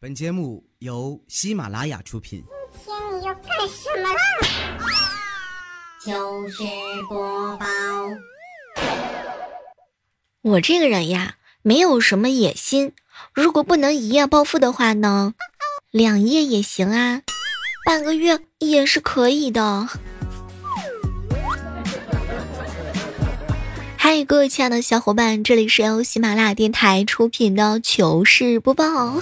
本节目由喜马拉雅出品。今天你要干什么啦？糗事播报。我这个人呀，没有什么野心。如果不能一夜暴富的话呢，两夜也行啊，半个月也是可以的。嗨，各位亲爱的小伙伴，这里是由喜马拉雅电台出品的糗事播报。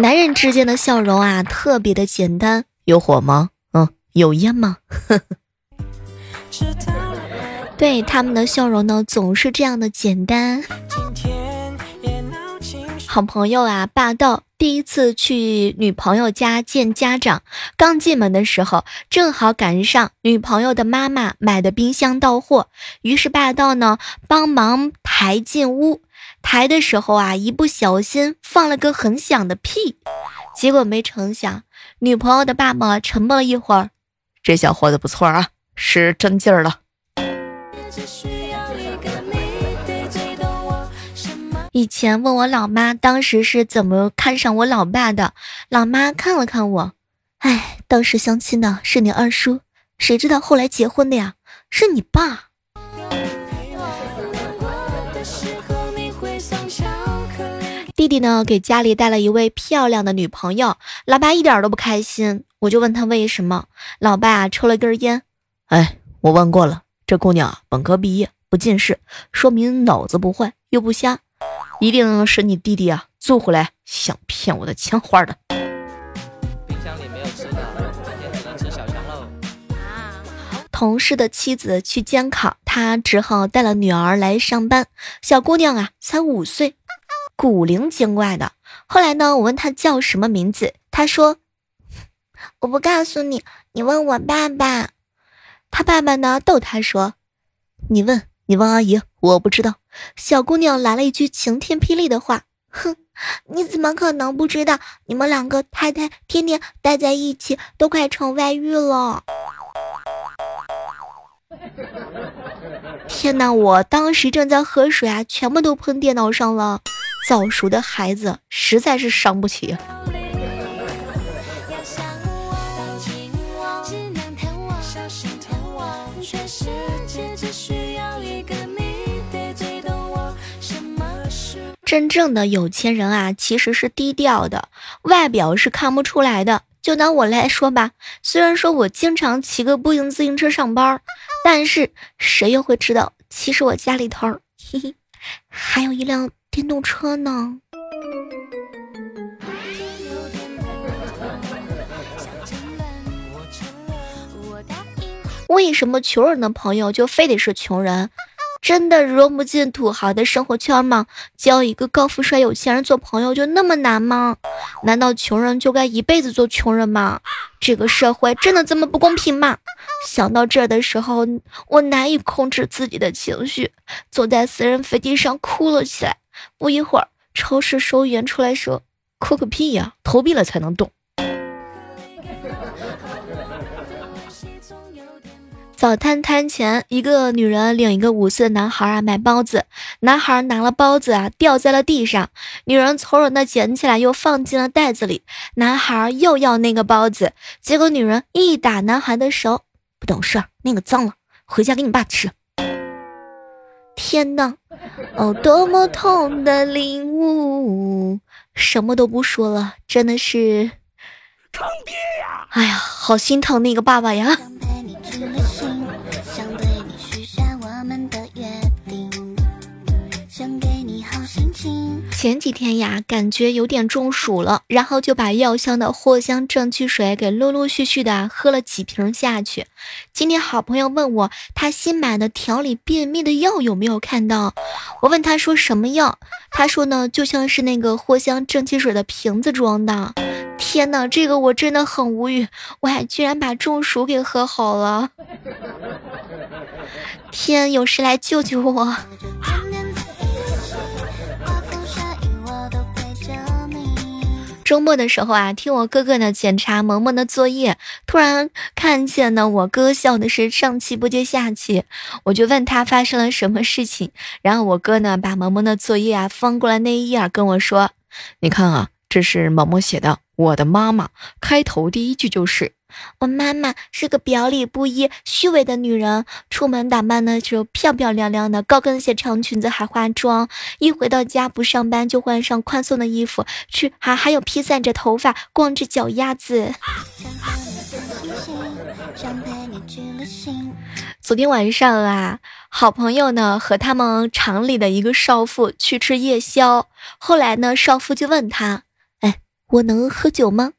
男人之间的笑容啊，特别的简单。有火吗？嗯，有烟吗？对他们的笑容呢，总是这样的简单。好朋友啊，霸道第一次去女朋友家见家长，刚进门的时候，正好赶上女朋友的妈妈买的冰箱到货，于是霸道呢帮忙抬进屋。抬的时候啊，一不小心放了个很响的屁，结果没成想，女朋友的爸爸沉默了一会儿，这小伙子不错啊，是真劲儿了。以前问我老妈当时是怎么看上我老爸的，老妈看了看我，哎，当时相亲的是你二叔，谁知道后来结婚的呀，是你爸。弟弟呢，给家里带了一位漂亮的女朋友，老爸一点都不开心。我就问他为什么，老爸抽了根烟，哎，我问过了，这姑娘本科毕业，不近视，说明脑子不坏，又不瞎。一定是你弟弟啊，做回来想骗我的钱花的。冰箱里没有吃的，今天只能吃小香喽。啊！同事的妻子去监考，他只好带了女儿来上班。小姑娘啊，才五岁，古灵精怪的。后来呢，我问她叫什么名字，她说：“我不告诉你，你问我爸爸。”他爸爸呢，逗她说：“你问。”你问阿姨，我不知道。小姑娘来了一句晴天霹雳的话：“哼，你怎么可能不知道？你们两个太太天天待在一起，都快成外遇了。”天哪！我当时正在喝水啊，全部都喷电脑上了。早熟的孩子实在是伤不起。真正的有钱人啊，其实是低调的，外表是看不出来的。就拿我来说吧，虽然说我经常骑个步行自行车上班，但是谁又会知道，其实我家里头，嘿嘿，还有一辆电动车呢。为什么穷人的朋友就非得是穷人？真的融不进土豪的生活圈吗？交一个高富帅有钱人做朋友就那么难吗？难道穷人就该一辈子做穷人吗？这个社会真的这么不公平吗？想到这儿的时候，我难以控制自己的情绪，坐在私人飞机上哭了起来。不一会儿，超市收银员出来说：“哭个屁呀，投币了才能动。”早餐摊前，一个女人领一个五岁的男孩啊买包子，男孩拿了包子啊掉在了地上，女人从容的捡起来又放进了袋子里。男孩又要那个包子，结果女人一打男孩的手，不懂事儿，那个脏了，回家给你爸吃。天呐，哦，多么痛的领悟，什么都不说了，真的是坑爹呀！哎呀，好心疼那个爸爸呀。前几天呀，感觉有点中暑了，然后就把药箱的藿香正气水给陆陆续续的喝了几瓶下去。今天好朋友问我，他新买的调理便秘的药有没有看到？我问他说什么药？他说呢，就像是那个藿香正气水的瓶子装的。天哪，这个我真的很无语，我还居然把中暑给喝好了。天，有谁来救救我？周末的时候啊，听我哥哥呢检查萌萌的作业，突然看见呢我哥笑的是上气不接下气，我就问他发生了什么事情，然后我哥呢把萌萌的作业啊翻过来那一页跟我说：“你看啊，这是萌萌写的，我的妈妈。开头第一句就是我妈妈是个表里不一、虚伪的女人，出门打扮呢就漂漂亮亮的，高跟鞋、长裙子还化妆，一回到家不上班就换上宽松的衣服去，还还有披散着头发，光着脚丫子。昨天晚上啊，好朋友呢和他们厂里的一个少妇去吃夜宵。后来呢，少妇就问他：“哎，我能喝酒吗？”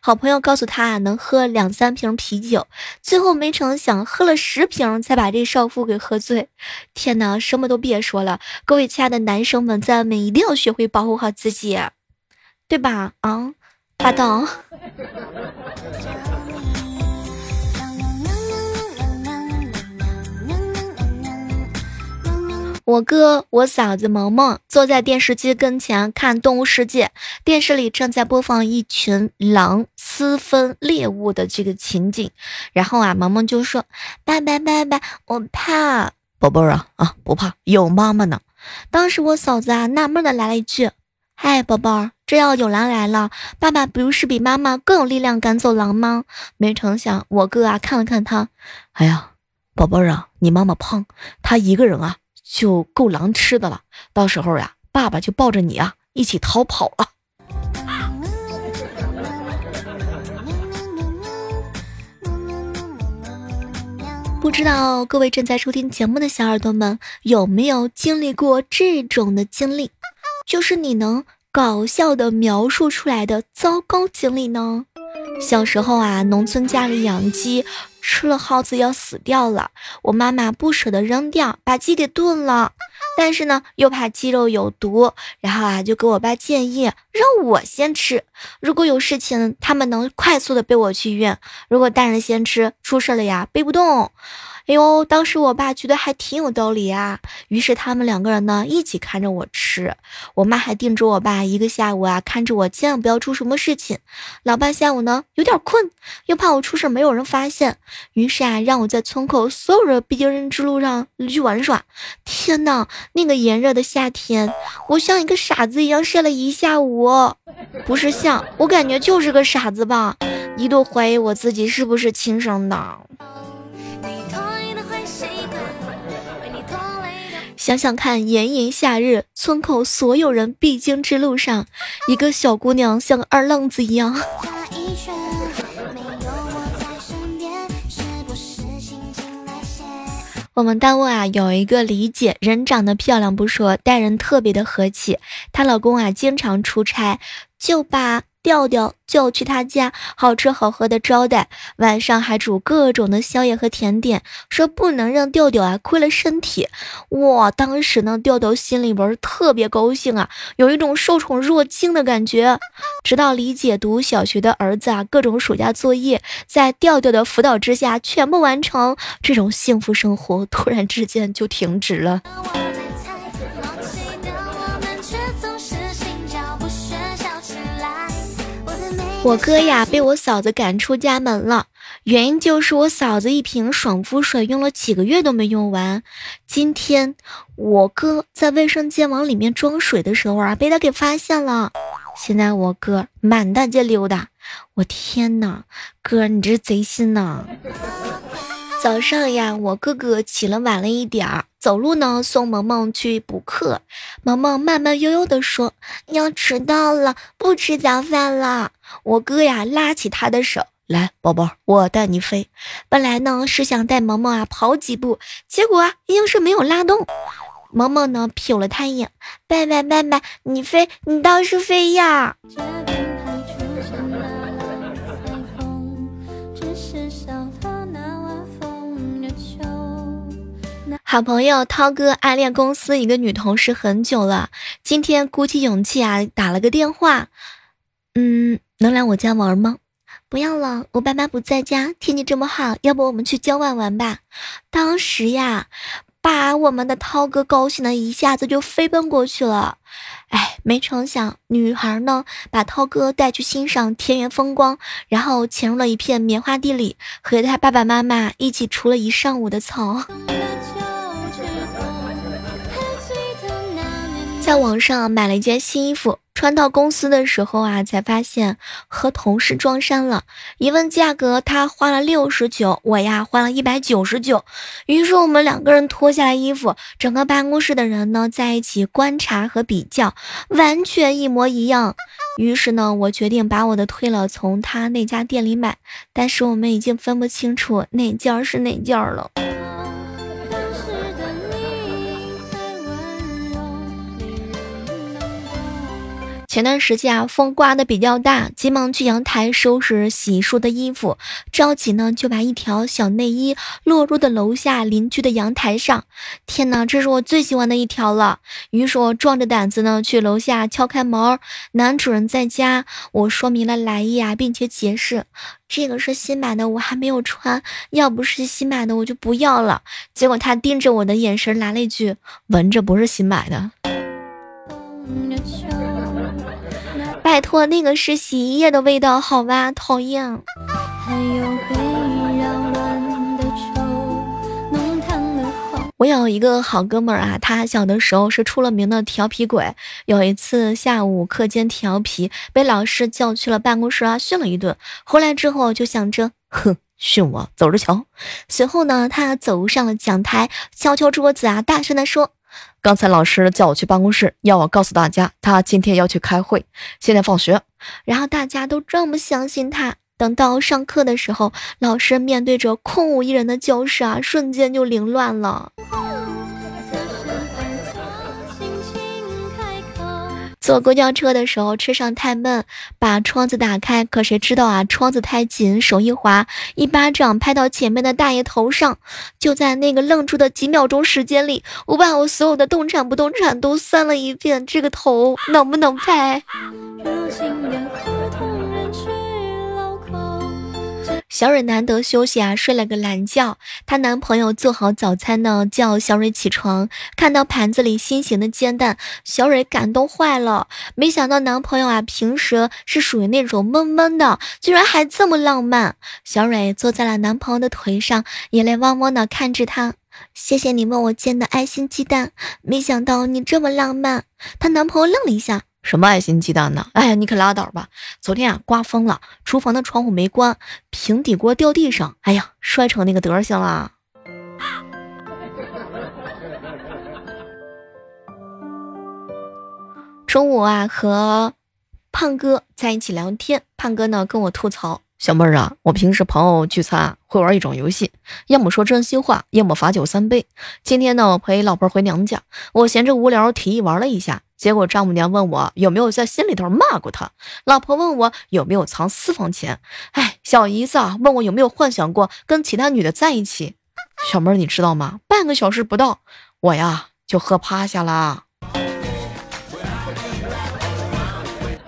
好朋友告诉他能喝两三瓶啤酒。最后没成想喝了十瓶才把这少妇给喝醉。天哪，什么都别说了，各位亲爱的男生们，在外面一定要学会保护好自己，对吧？啊，霸道。我哥、我嫂子萌萌坐在电视机跟前看《动物世界》，电视里正在播放一群狼私分猎物的这个情景。然后啊，萌萌就说：“爸爸，爸爸，我怕。”宝贝儿啊啊，不怕，有妈妈呢。当时我嫂子啊纳闷的来了一句：“嗨，宝贝儿，这要有狼来了，爸爸不是比妈妈更有力量赶走狼吗？”没成想，我哥啊看了看他，哎呀，宝贝儿啊，你妈妈胖，她一个人啊。就够狼吃的了，到时候呀，爸爸就抱着你啊一起逃跑了。不知道各位正在收听节目的小耳朵们有没有经历过这种的经历，就是你能搞笑的描述出来的糟糕经历呢？小时候啊，农村家里养鸡。吃了耗子要死掉了，我妈妈不舍得扔掉，把鸡给炖了。但是呢，又怕鸡肉有毒，然后啊，就给我爸建议让我先吃。如果有事情，他们能快速的背我去医院；如果大人先吃，出事了呀，背不动。哎呦，当时我爸觉得还挺有道理啊，于是他们两个人呢一起看着我吃，我妈还叮嘱我爸一个下午啊，看着我千万不要出什么事情。老爸下午呢有点困，又怕我出事没有人发现，于是啊让我在村口所有人必经之路上去玩耍。天哪，那个炎热的夏天，我像一个傻子一样晒了一下午，不是像，我感觉就是个傻子吧，一度怀疑我自己是不是亲生的。想想看，炎炎夏日，村口所有人必经之路上，一个小姑娘像个二愣子一样。我们单位啊有一个李姐，人长得漂亮不说，待人特别的和气。她老公啊经常出差，就把。调调就要去他家，好吃好喝的招待，晚上还煮各种的宵夜和甜点，说不能让调调啊亏了身体。哇，当时呢，调调心里边特别高兴啊，有一种受宠若惊的感觉。直到李姐读小学的儿子啊，各种暑假作业在调调的辅导之下全部完成，这种幸福生活突然之间就停止了。我哥呀，被我嫂子赶出家门了，原因就是我嫂子一瓶爽肤水用了几个月都没用完。今天我哥在卫生间往里面装水的时候啊，被他给发现了。现在我哥满大街溜达，我天哪，哥你这是贼心呐！早上呀，我哥哥起了晚了一点儿，走路呢送萌萌去补课。萌萌慢慢悠悠地说：“要迟到了，不吃早饭了。”我哥呀拉起他的手，来，宝宝，我带你飞。本来呢是想带萌萌啊跑几步，结果硬是没有拉动。萌萌呢瞟了他一眼，拜拜拜拜，你飞，你倒是飞呀！好朋友涛哥暗恋公司一个女同事很久了，今天鼓起勇气啊打了个电话，嗯，能来我家玩吗？不要了，我爸妈不在家，天气这么好，要不我们去郊外玩吧？当时呀，把我们的涛哥高兴的一下子就飞奔过去了。哎，没成想，女孩呢把涛哥带去欣赏田园风光，然后潜入了一片棉花地里，和他爸爸妈妈一起除了一上午的草。在网上买了一件新衣服，穿到公司的时候啊，才发现和同事撞衫了。一问价格，他花了六十九，我呀花了一百九十九。于是我们两个人脱下来衣服，整个办公室的人呢在一起观察和比较，完全一模一样。于是呢，我决定把我的退了，从他那家店里买。但是我们已经分不清楚哪件是哪件了。前段时间啊，风刮的比较大，急忙去阳台收拾洗漱的衣服，着急呢就把一条小内衣落入的楼下邻居的阳台上。天哪，这是我最喜欢的一条了。于是我壮着胆子呢去楼下敲开门，男主人在家，我说明了来意啊，并且解释这个是新买的，我还没有穿，要不是新买的我就不要了。结果他盯着我的眼神来了一句：“闻着不是新买的。”拜托，那个是洗衣液的味道，好吧，讨厌。我有一个好哥们儿啊，他小的时候是出了名的调皮鬼。有一次下午课间调皮，被老师叫去了办公室啊，训了一顿。回来之后就想着，哼，训我，走着瞧。随后呢，他走上了讲台，敲敲桌子啊，大声的说。刚才老师叫我去办公室，要我告诉大家，他今天要去开会。现在放学，然后大家都这么相信他。等到上课的时候，老师面对着空无一人的教室啊，瞬间就凌乱了。坐公交车的时候，车上太闷，把窗子打开，可谁知道啊，窗子太紧，手一滑，一巴掌拍到前面的大爷头上。就在那个愣住的几秒钟时间里，我把我所有的动产不动产都算了一遍，这个头能不能拍？小蕊难得休息啊，睡了个懒觉。她男朋友做好早餐呢，叫小蕊起床，看到盘子里新型的煎蛋，小蕊感动坏了。没想到男朋友啊，平时是属于那种闷闷的，居然还这么浪漫。小蕊坐在了男朋友的腿上，眼泪汪汪的看着他。谢谢你为我煎的爱心鸡蛋，没想到你这么浪漫。她男朋友愣了一下。什么爱心鸡蛋呢？哎呀，你可拉倒吧！昨天啊，刮风了，厨房的窗户没关，平底锅掉地上，哎呀，摔成那个德行了。中午啊，和胖哥在一起聊天，胖哥呢跟我吐槽：“小妹儿啊，我平时朋友聚餐会玩一种游戏，要么说真心话，要么罚酒三杯。今天呢，我陪老婆回娘家，我闲着无聊，提议玩了一下。”结果丈母娘问我有没有在心里头骂过他，老婆问我有没有藏私房钱，哎，小姨子啊问我有没有幻想过跟其他女的在一起。小妹儿你知道吗？半个小时不到，我呀就喝趴下了。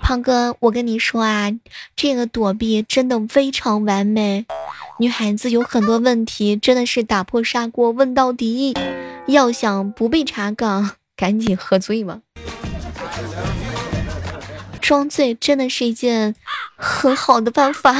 胖哥，我跟你说啊，这个躲避真的非常完美。女孩子有很多问题，真的是打破砂锅问到底。要想不被查岗，赶紧喝醉吧。装醉真的是一件很好的办法。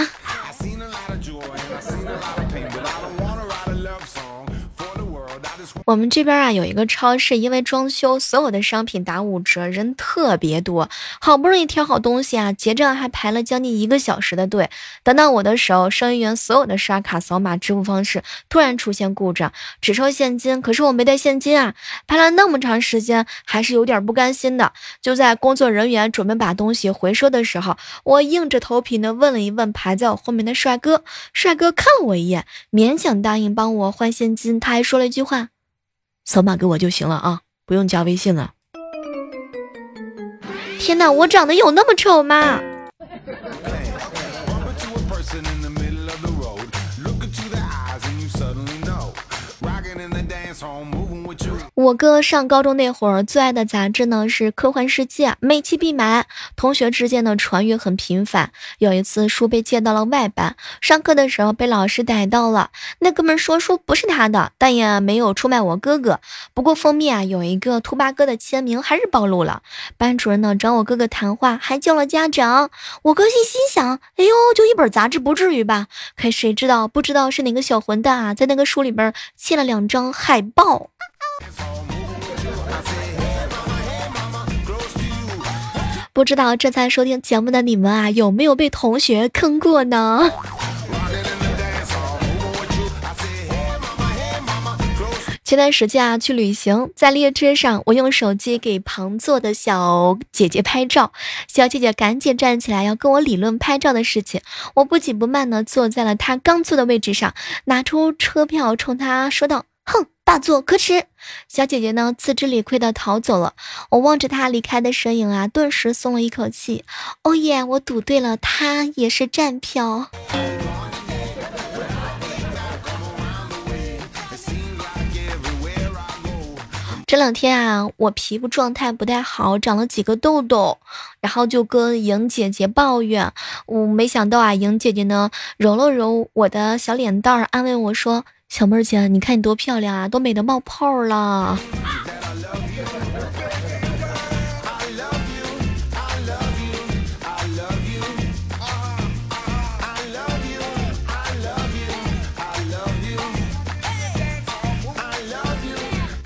我们这边啊有一个超市，因为装修，所有的商品打五折，人特别多。好不容易挑好东西啊，结账还排了将近一个小时的队。等到我的时候，收银员所有的刷卡、扫码、支付方式突然出现故障，只收现金。可是我没带现金啊，排了那么长时间，还是有点不甘心的。就在工作人员准备把东西回收的时候，我硬着头皮呢问了一问排在我后面的帅哥。帅哥看了我一眼，勉强答应帮我换现金。他还说了一句话。扫码给我就行了啊，不用加微信了。天哪，我长得有那么丑吗？我哥上高中那会儿最爱的杂志呢是《科幻世界》，每期必买。同学之间的传阅很频繁。有一次书被借到了外班，上课的时候被老师逮到了。那哥们说书不是他的，但也没有出卖我哥哥。不过封面啊有一个兔八哥的签名，还是暴露了。班主任呢找我哥哥谈话，还叫了家长。我哥心心想：哎呦，就一本杂志不至于吧？可谁知道，不知道是哪个小混蛋啊，在那个书里边嵌了两张海报。不不知道正在收听节目的你们啊，有没有被同学坑过呢？前段时间啊，去旅行，在列车上，我用手机给旁坐的小姐姐拍照，小姐姐赶紧站起来要跟我理论拍照的事情。我不紧不慢的坐在了她刚坐的位置上，拿出车票冲她说道：“哼，大坐可耻！”小姐姐呢，自知理亏的逃走了。我望着她离开的身影啊，顿时松了一口气。哦耶，我赌对了，她也是站票。这两天啊，我皮肤状态不太好，长了几个痘痘，然后就跟莹姐姐抱怨。我没想到啊，莹姐姐呢揉了揉我的小脸蛋儿，安慰我说：“小妹儿姐，你看你多漂亮啊，都美得冒泡了。”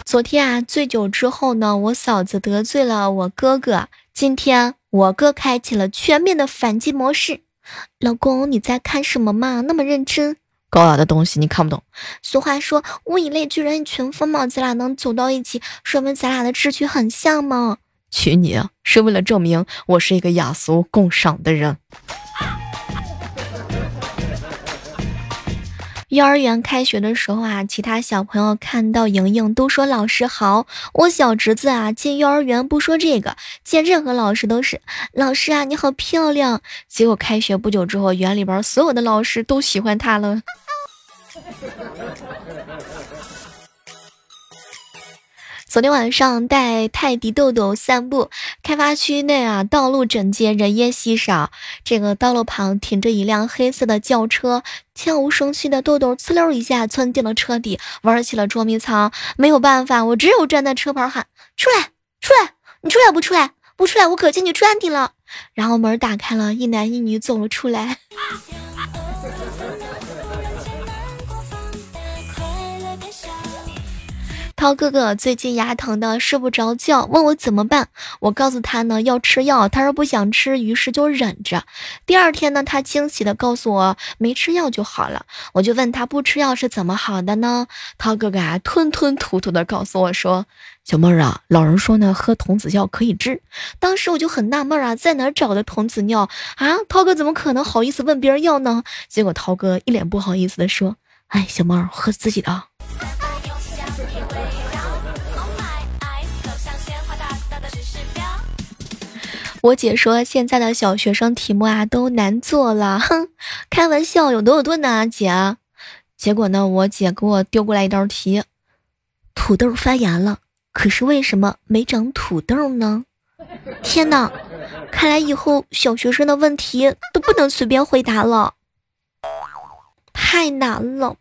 昨天啊，醉酒之后呢，我嫂子得罪了我哥哥。今天我哥开启了全面的反击模式。老公，你在看什么嘛？那么认真？高雅的东西你看不懂。俗话说，物以类聚，人以群分嘛。咱俩能走到一起，说明咱俩的志趣很像嘛。娶你是为了证明我是一个雅俗共赏的人。幼儿园开学的时候啊，其他小朋友看到莹莹都说老师好。我小侄子啊进幼儿园不说这个，见任何老师都是老师啊你好漂亮。结果开学不久之后，园里边所有的老师都喜欢他了。昨天晚上带泰迪豆豆散步，开发区内啊，道路整洁，人烟稀少。这个道路旁停着一辆黑色的轿车，悄无声息的豆豆呲溜一下窜进了车底，玩起了捉迷藏。没有办法，我只有站在车旁喊：“出来，出来！你出来不出来？不出来，我可进去穿你了。”然后门打开了，一男一女走了出来。涛哥哥最近牙疼的睡不着觉，问我怎么办。我告诉他呢要吃药，他说不想吃，于是就忍着。第二天呢，他惊喜的告诉我没吃药就好了。我就问他不吃药是怎么好的呢？涛哥哥啊吞吞吐吐的告诉我说：“小妹儿啊，老人说呢喝童子尿可以治。”当时我就很纳闷啊，在哪找的童子尿啊？涛哥怎么可能好意思问别人要呢？结果涛哥一脸不好意思的说：“哎，小妹儿喝自己的。”我姐说现在的小学生题目啊都难做了，哼，开玩笑，有多有多难啊，姐。结果呢，我姐给我丢过来一道题：土豆发芽了，可是为什么没长土豆呢？天哪，看来以后小学生的问题都不能随便回答了，太难了。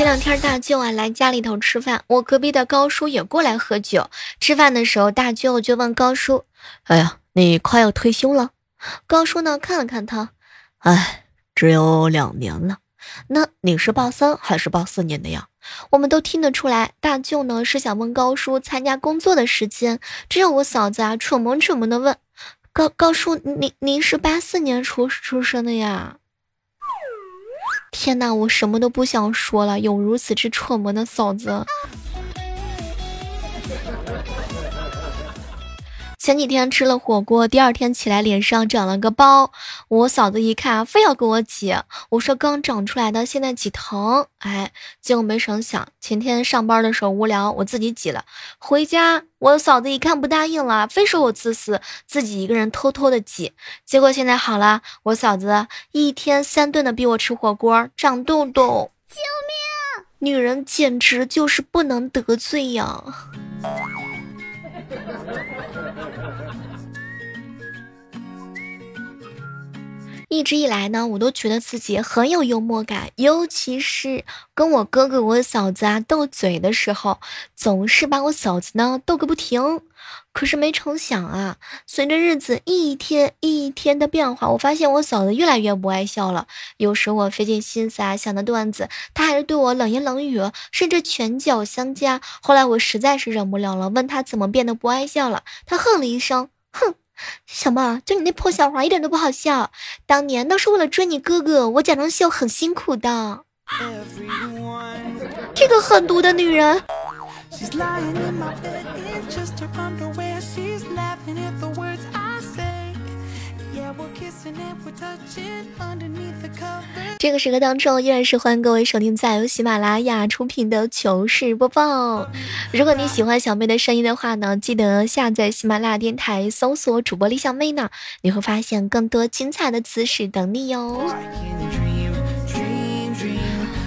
前两天大舅啊来家里头吃饭，我隔壁的高叔也过来喝酒。吃饭的时候，大舅就问高叔：“哎呀，你快要退休了？”高叔呢看了看他，哎，只有两年了。那你是报三还是报四年的呀？我们都听得出来，大舅呢是想问高叔参加工作的时间。只有我嫂子啊蠢萌蠢萌的问：“高高叔，您您是八四年出出生的呀？”天哪，我什么都不想说了。有如此之蠢萌的嫂子。前几天吃了火锅，第二天起来脸上长了个包。我嫂子一看，非要给我挤。我说刚长出来的，现在挤疼。哎，结果没成想，前天上班的时候无聊，我自己挤了。回家，我嫂子一看不答应了，非说我自私，自己一个人偷偷的挤。结果现在好了，我嫂子一天三顿的逼我吃火锅，长痘痘。救命！女人简直就是不能得罪呀。一直以来呢，我都觉得自己很有幽默感，尤其是跟我哥哥、我嫂子啊斗嘴的时候，总是把我嫂子呢逗个不停。可是没成想啊，随着日子一天一天的变化，我发现我嫂子越来越不爱笑了。有时我费尽心思啊想的段子，她还是对我冷言冷语，甚至拳脚相加。后来我实在是忍不了了，问她怎么变得不爱笑了。她哼了一声，哼，小妹，就你那破笑话一点都不好笑。当年都是为了追你哥哥，我假装秀很辛苦的。这个狠毒的女人。这个时刻当中，依然是欢迎各位收听在由喜马拉雅出品的糗事播报。如果你喜欢小妹的声音的话呢，记得下载喜马拉雅电台，搜索主播李小妹呢，你会发现更多精彩的姿势等你哟。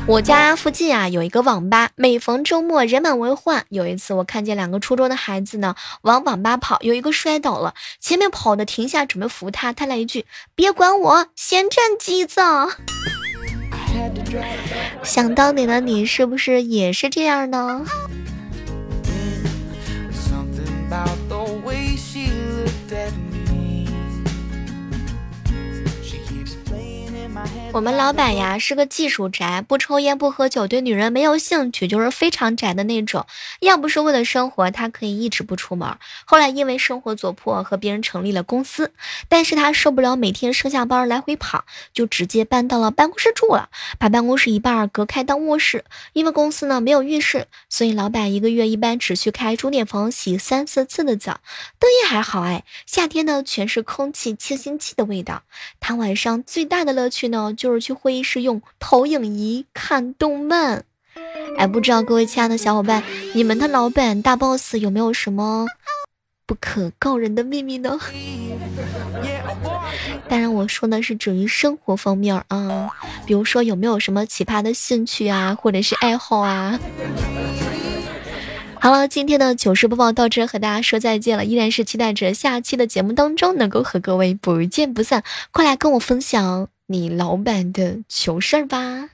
我家附近啊有一个网吧，每逢周末人满为患。有一次我看见两个初中的孩子呢往网吧跑，有一个摔倒了，前面跑的停下准备扶他，他来一句：“别管我，先占机子。”想当年的你是不是也是这样呢？我们老板呀是个技术宅，不抽烟不喝酒，对女人没有兴趣，就是非常宅的那种。要不是为了生活，他可以一直不出门。后来因为生活所迫，和别人成立了公司，但是他受不了每天上下班来回跑，就直接搬到了办公室住了，把办公室一半隔开当卧室。因为公司呢没有浴室，所以老板一个月一般只需开钟点房洗三四次的澡。灯也还好哎，夏天呢全是空气清新剂的味道。他晚上最大的乐趣呢。就是去会议室用投影仪看动漫，哎，不知道各位亲爱的小伙伴，你们的老板大 boss 有没有什么不可告人的秘密呢？当然，我说的是至于生活方面啊，比如说有没有什么奇葩的兴趣啊，或者是爱好啊？好了，今天的糗事播报到这，和大家说再见了。依然是期待着下期的节目当中能够和各位不见不散。快来跟我分享。你老板的糗事儿吧。